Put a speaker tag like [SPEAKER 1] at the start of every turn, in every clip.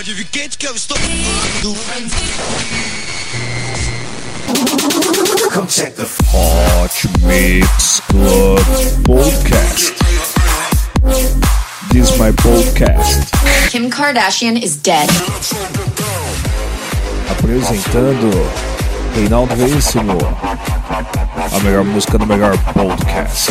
[SPEAKER 1] pode vir quente que eu estou.
[SPEAKER 2] Come check the Hot Mix Club Podcast. This is my podcast.
[SPEAKER 3] Kim Kardashian is dead.
[SPEAKER 2] Apresentando Reinaldo Veríssimo. A melhor música do melhor podcast.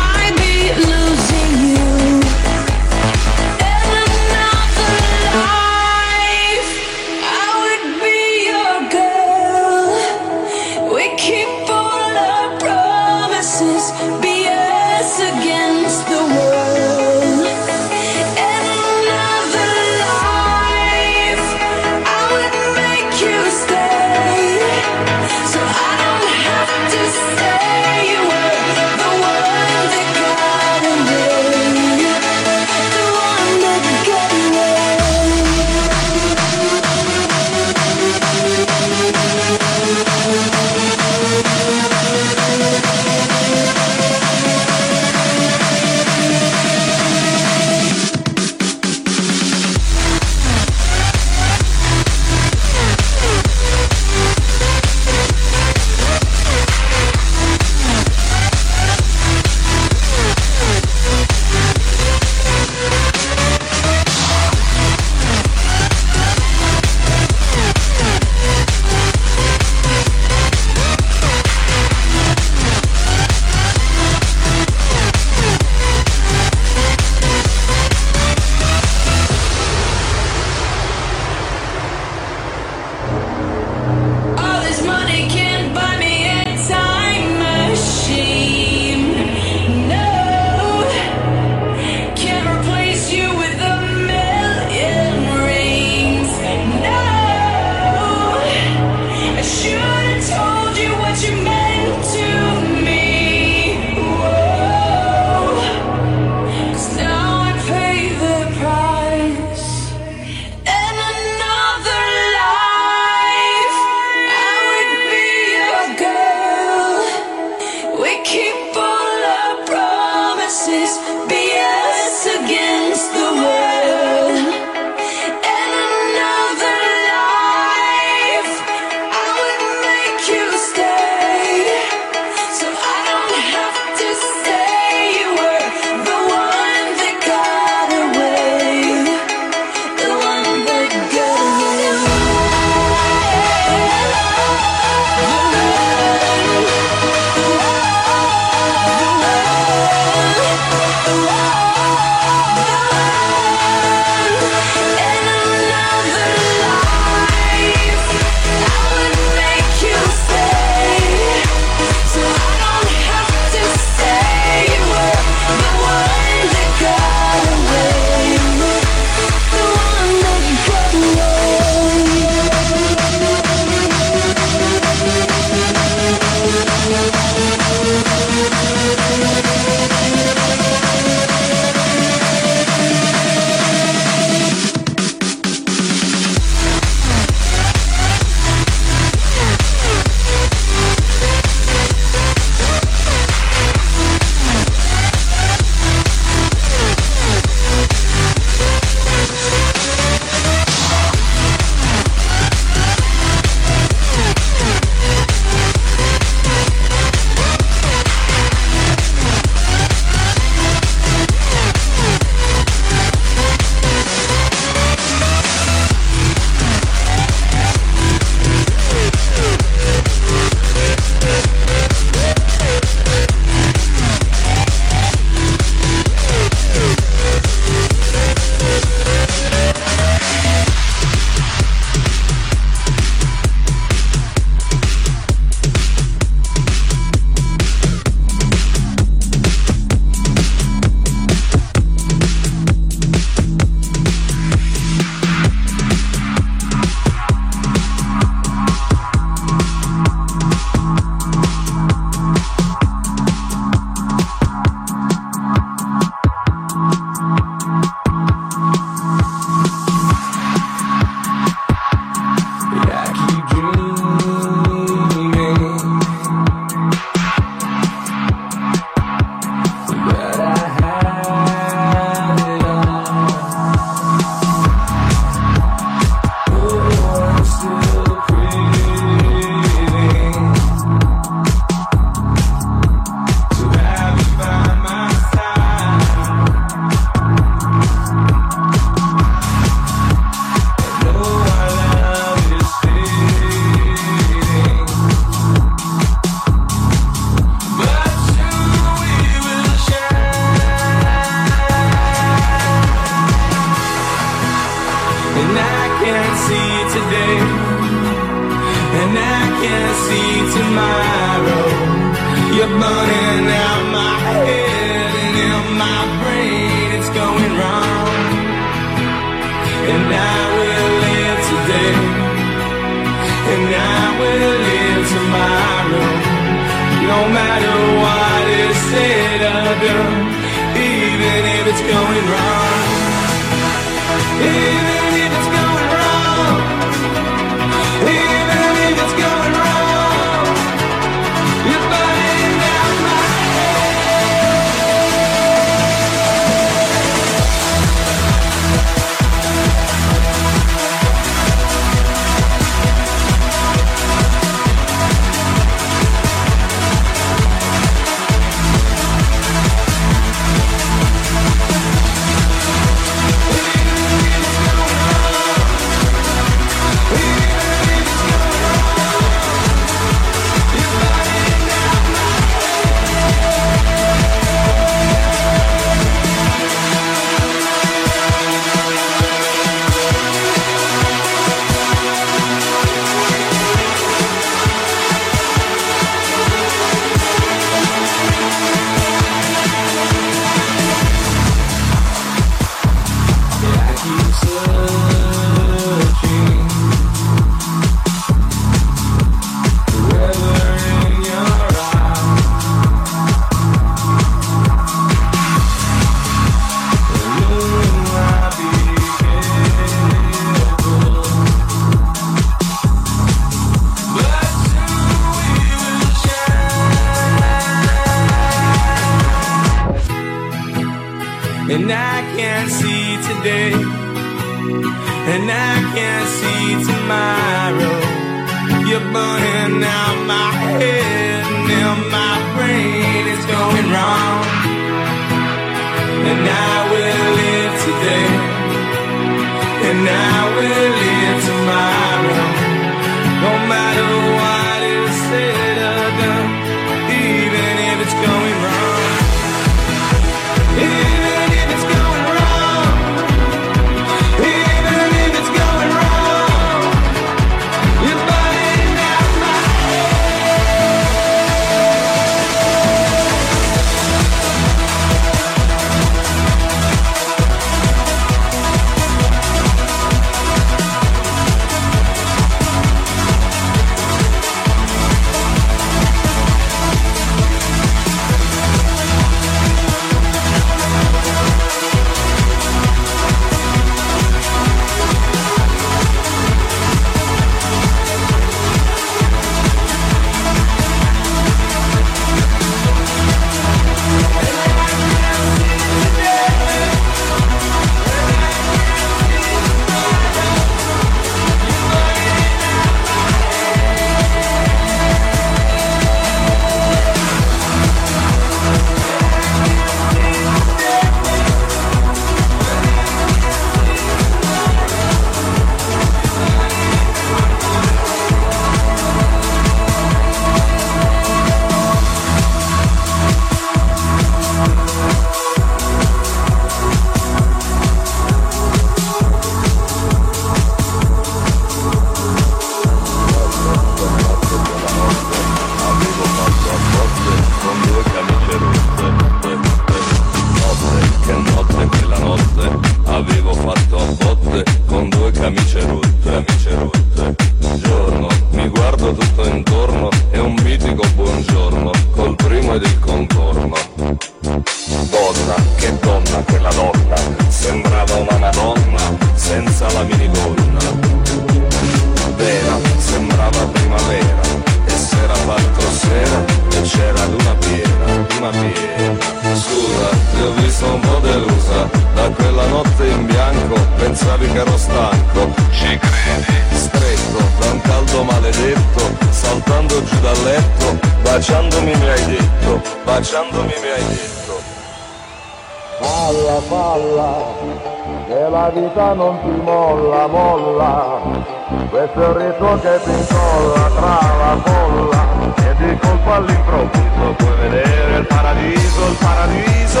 [SPEAKER 4] che ti
[SPEAKER 5] incolla tra la folla e di colpo all'improvviso puoi vedere il paradiso, il paradiso,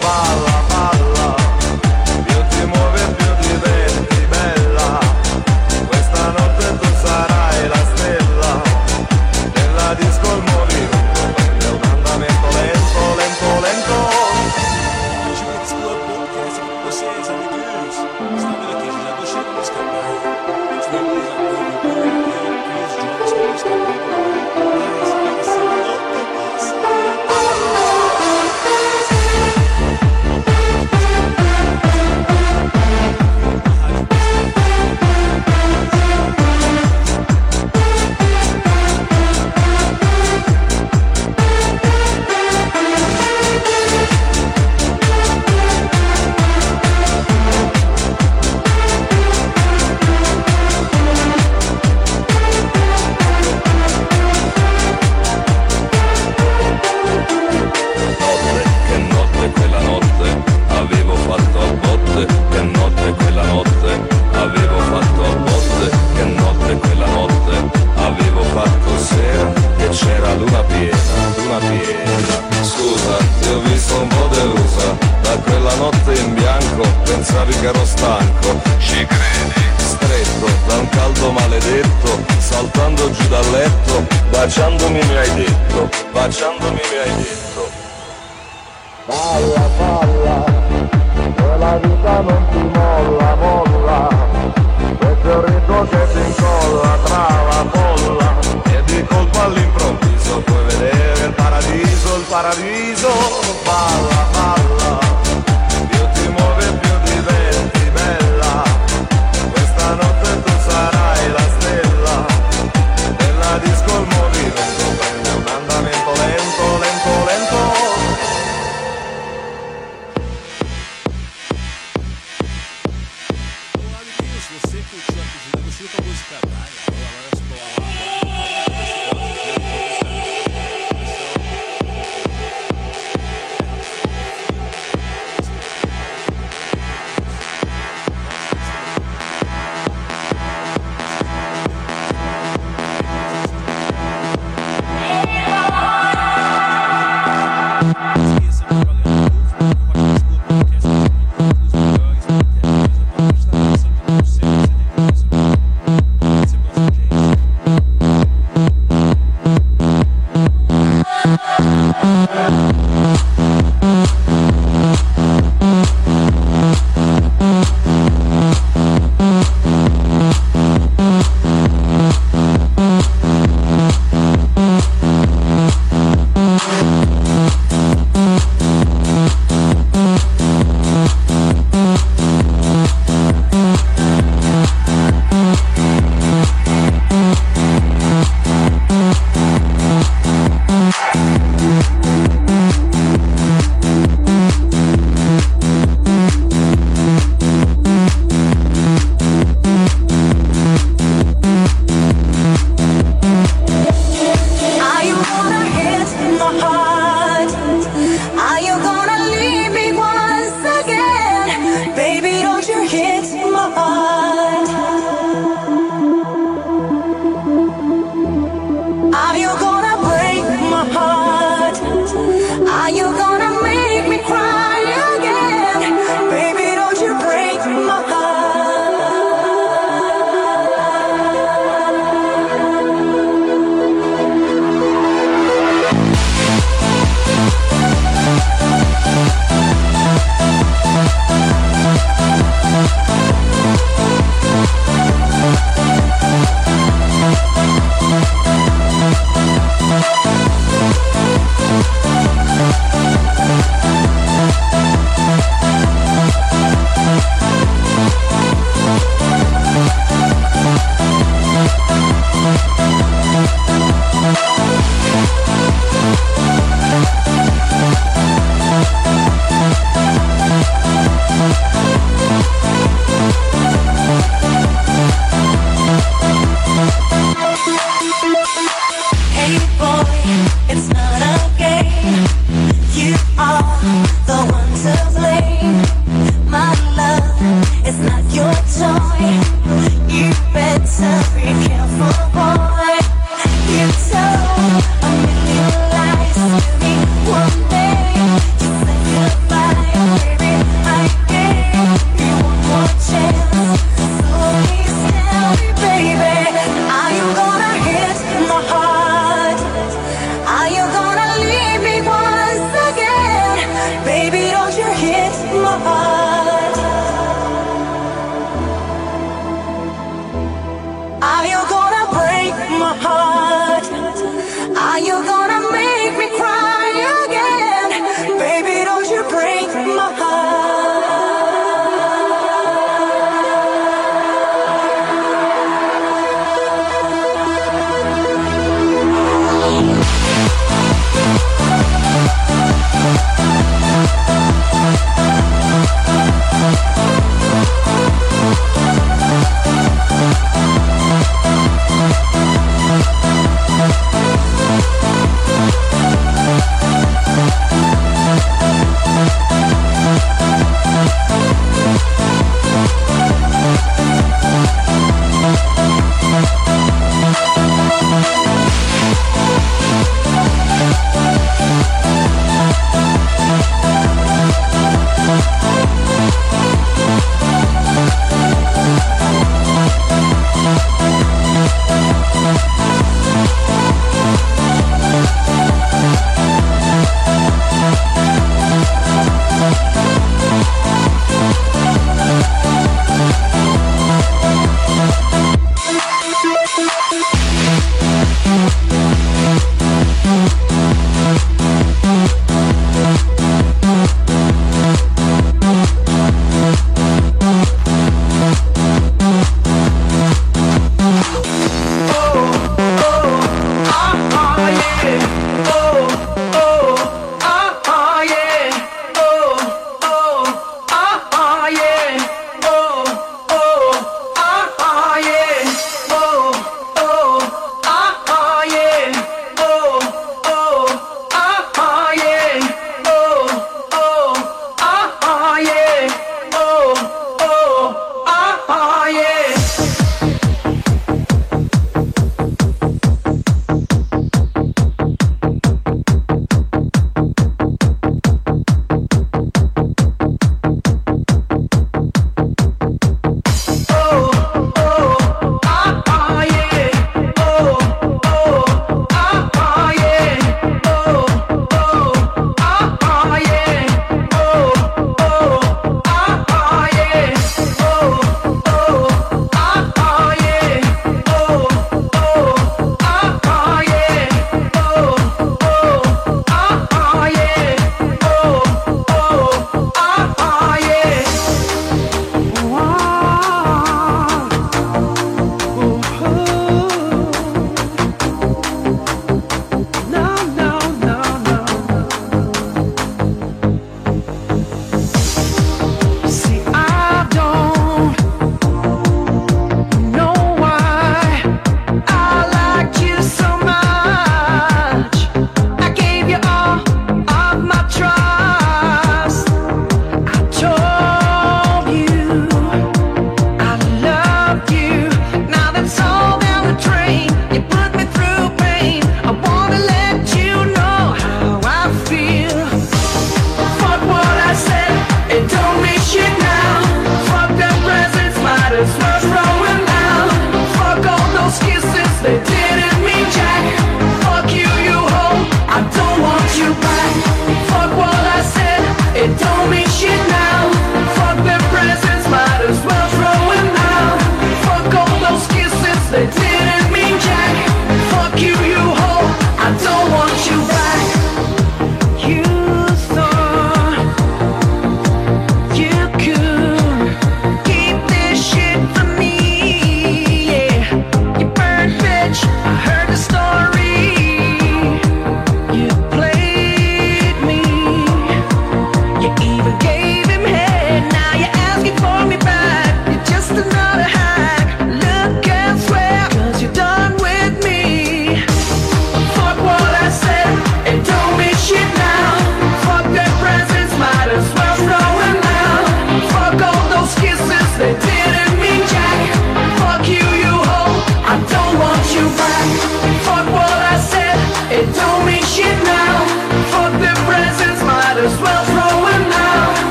[SPEAKER 5] balla, balla, più ti muove più
[SPEAKER 6] non ti molla, molla, meteorito che si incolla tra la folla
[SPEAKER 5] e di colpo all'improvviso puoi vedere il paradiso, il paradiso,
[SPEAKER 6] balla, balla.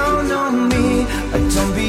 [SPEAKER 7] Down on me, I don't be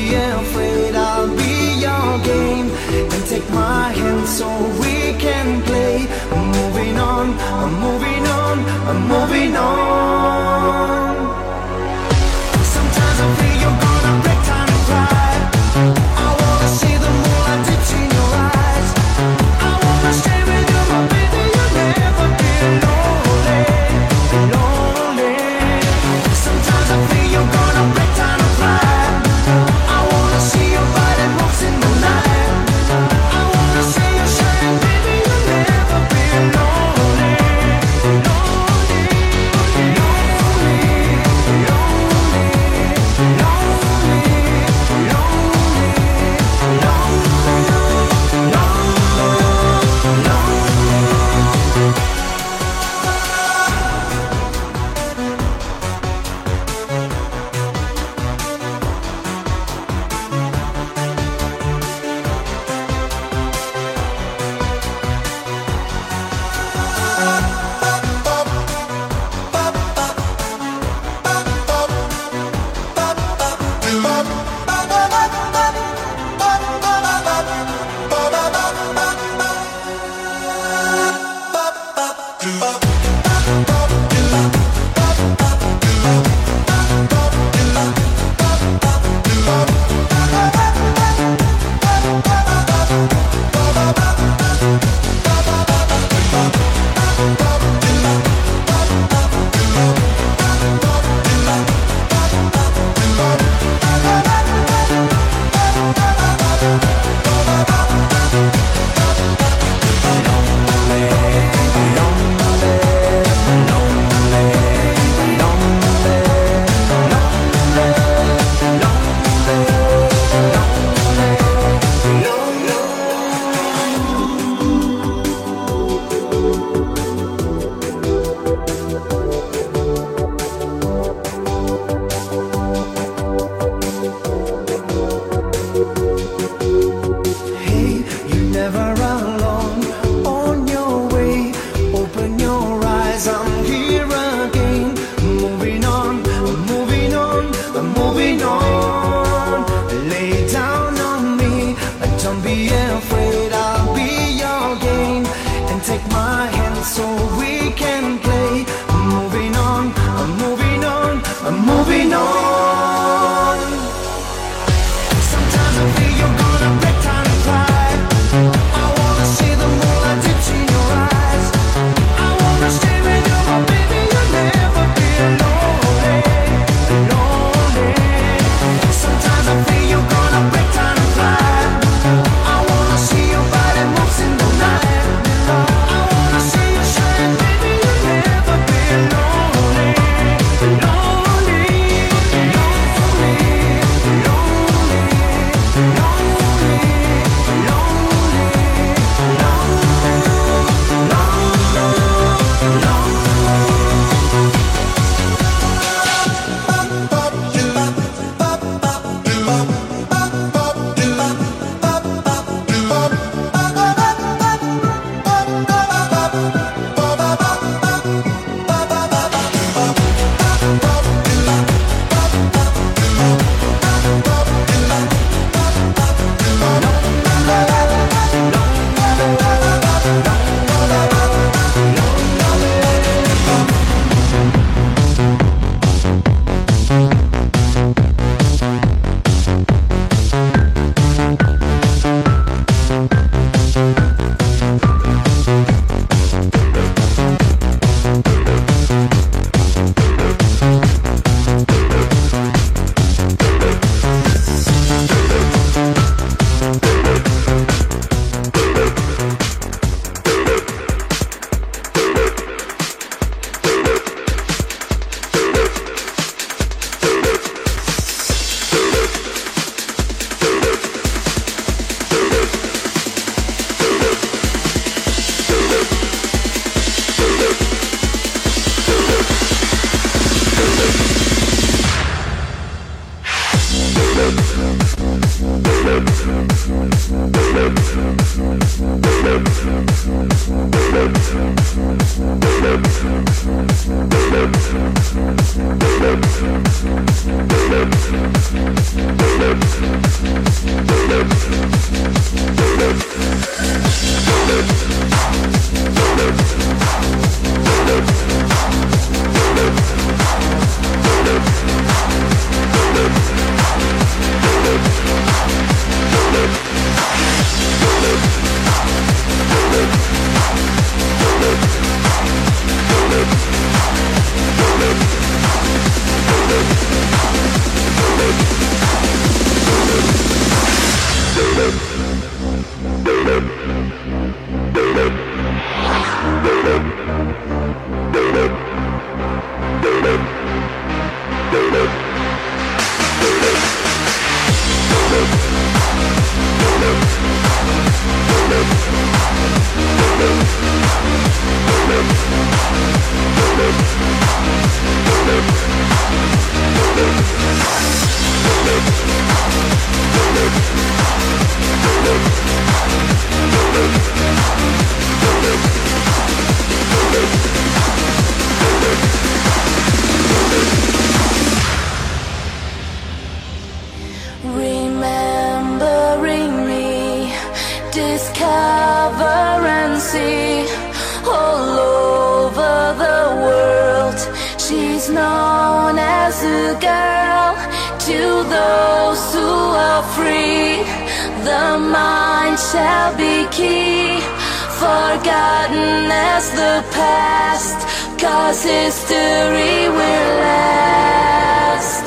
[SPEAKER 8] history will last.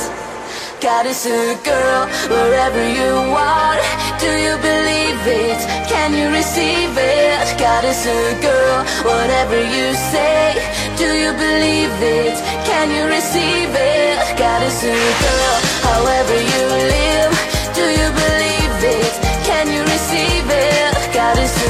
[SPEAKER 8] God is a girl wherever you are. Do you believe it? Can you receive it? God is a girl, whatever you say. Do you believe it? Can you receive it? God is a girl, however you live. Do you believe it? Can you receive it? God is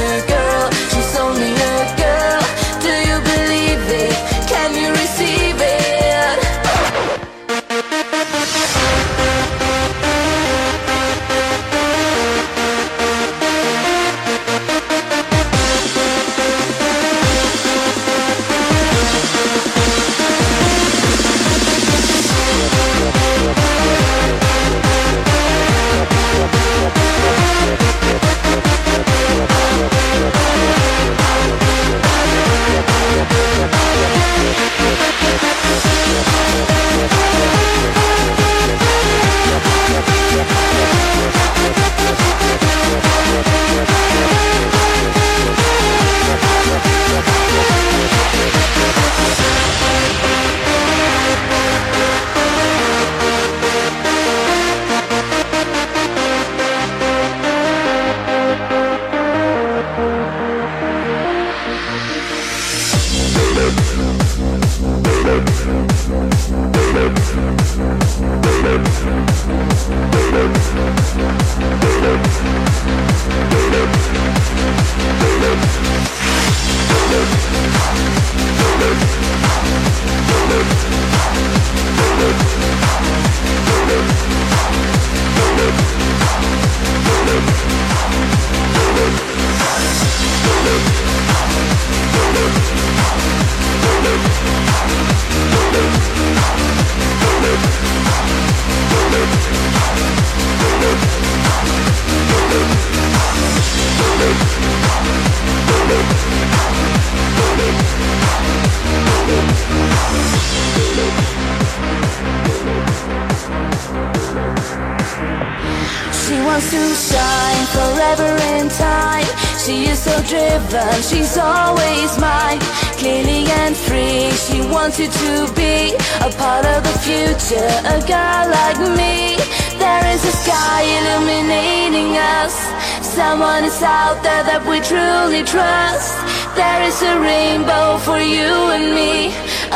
[SPEAKER 8] she's always mine. Clearly and free, she wanted to be a part of the future. A girl like me, there is a sky illuminating us. Someone is out there that we truly trust. There is a rainbow for you and me,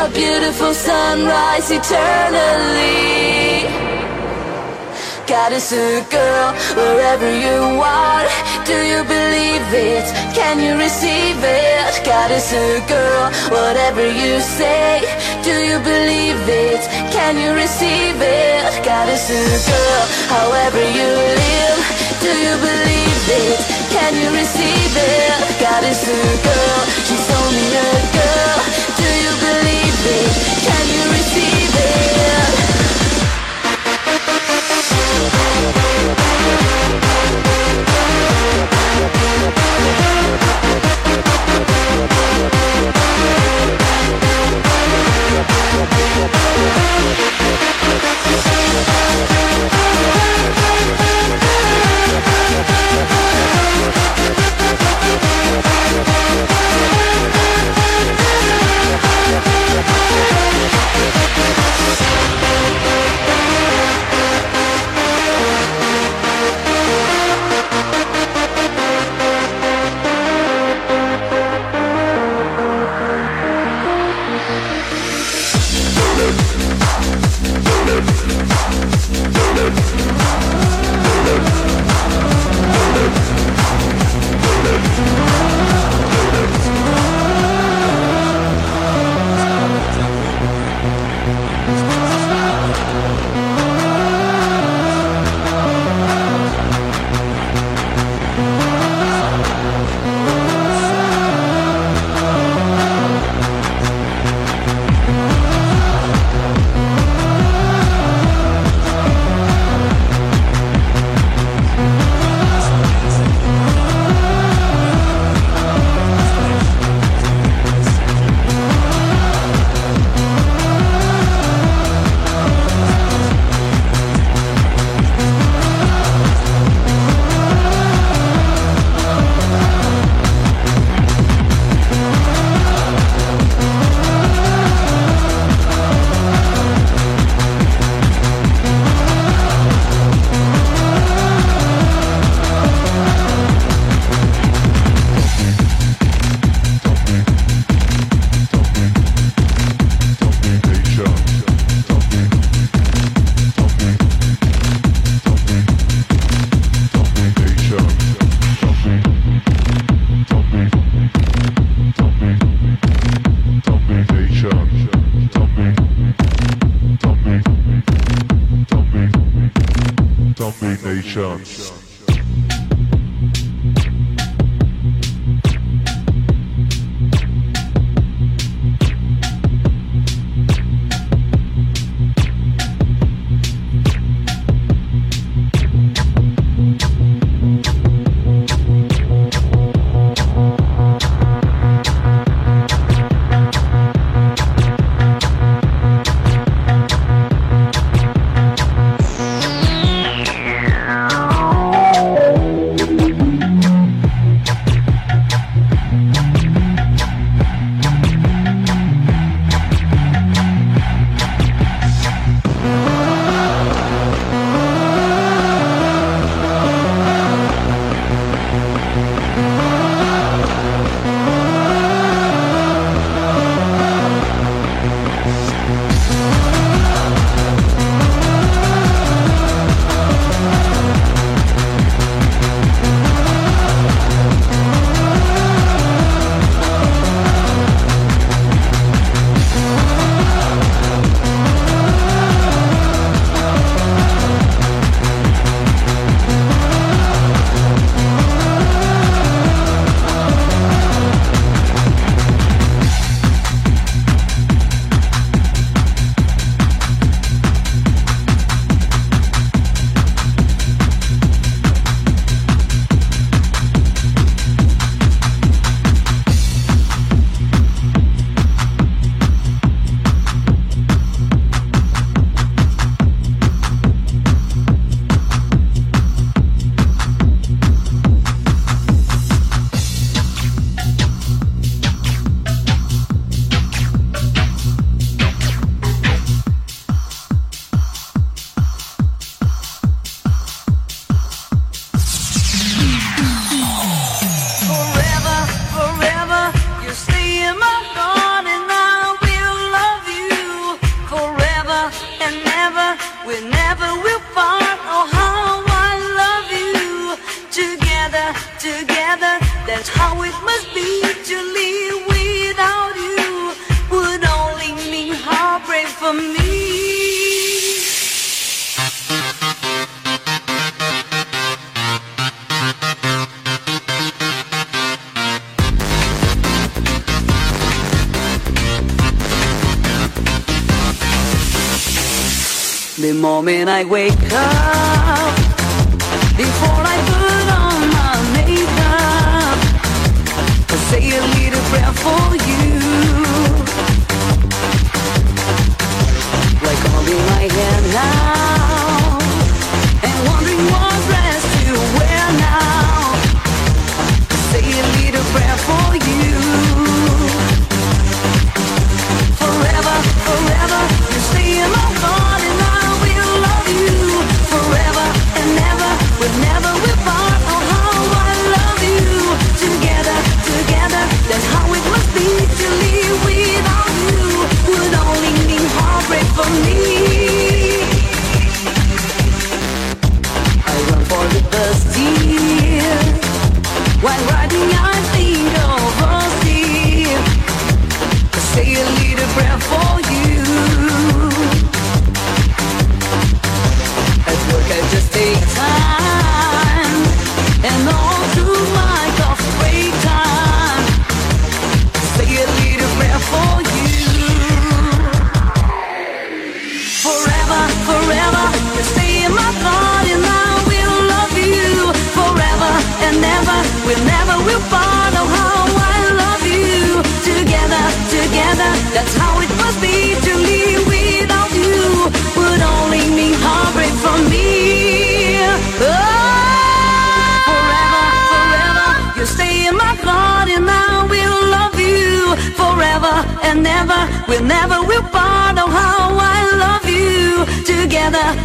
[SPEAKER 8] a beautiful sunrise eternally. Is a girl wherever you are. Do you believe it? Can you receive it? God is a girl, whatever you say. Do you believe it?
[SPEAKER 6] Can you receive it? Goddess a girl, however you live, do you believe it? Can you receive it? Goddess and girl, she's only a girl. Do you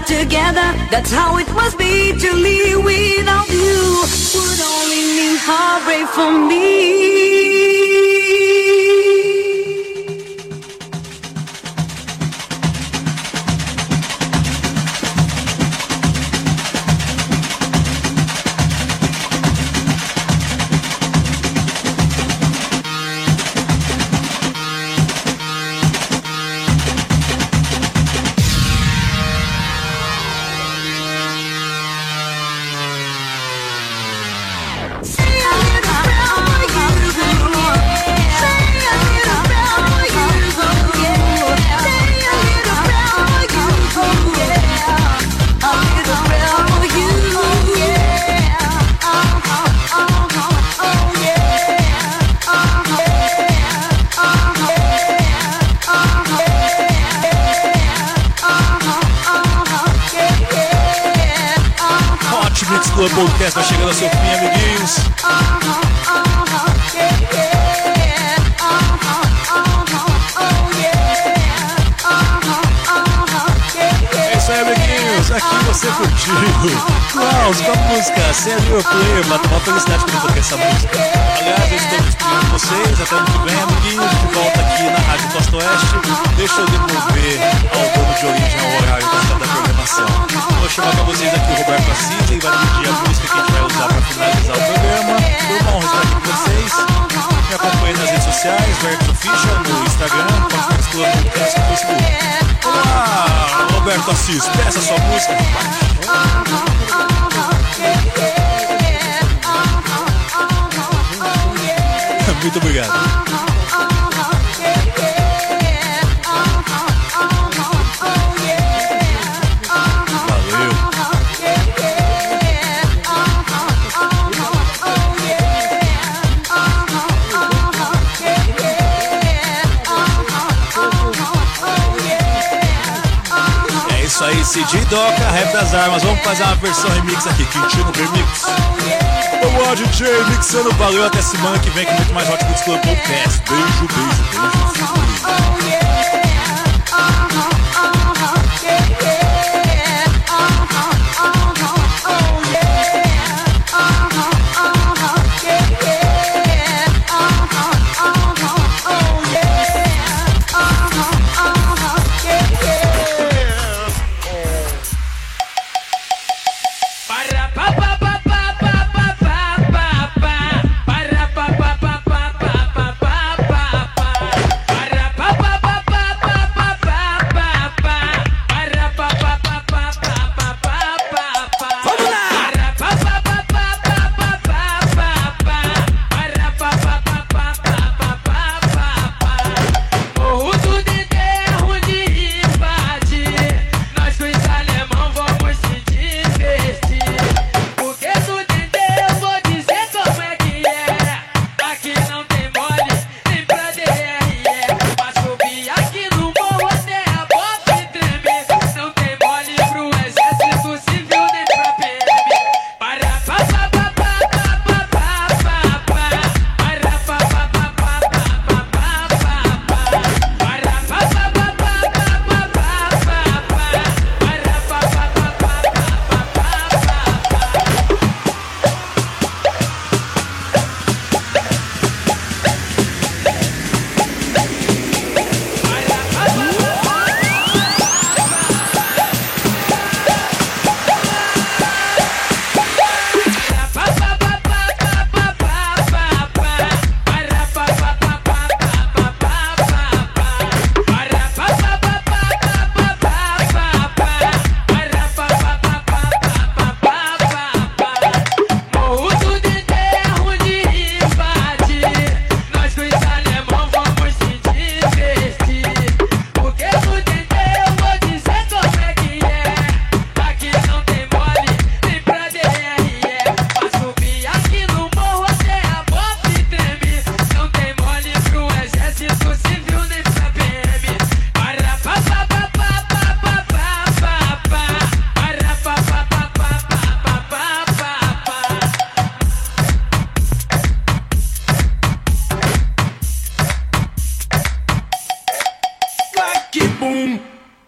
[SPEAKER 6] together. That's how it must be to live without you. Would only mean heartbreak for me.
[SPEAKER 9] sociais, né? Roberto Ficha, no Instagram, Podcast Club no Facebook. Olá, Roberto Assis, peça sua música. Muito obrigado. Cid Doca, é Rap das Armas. Vamos fazer uma versão remix aqui, Quintino Remix. Vamos lá, DJ, mixando. Valeu, até semana que vem com é muito mais Hot Mix Club Podcast. Beijo, beijo, beijo.
[SPEAKER 8] beijo.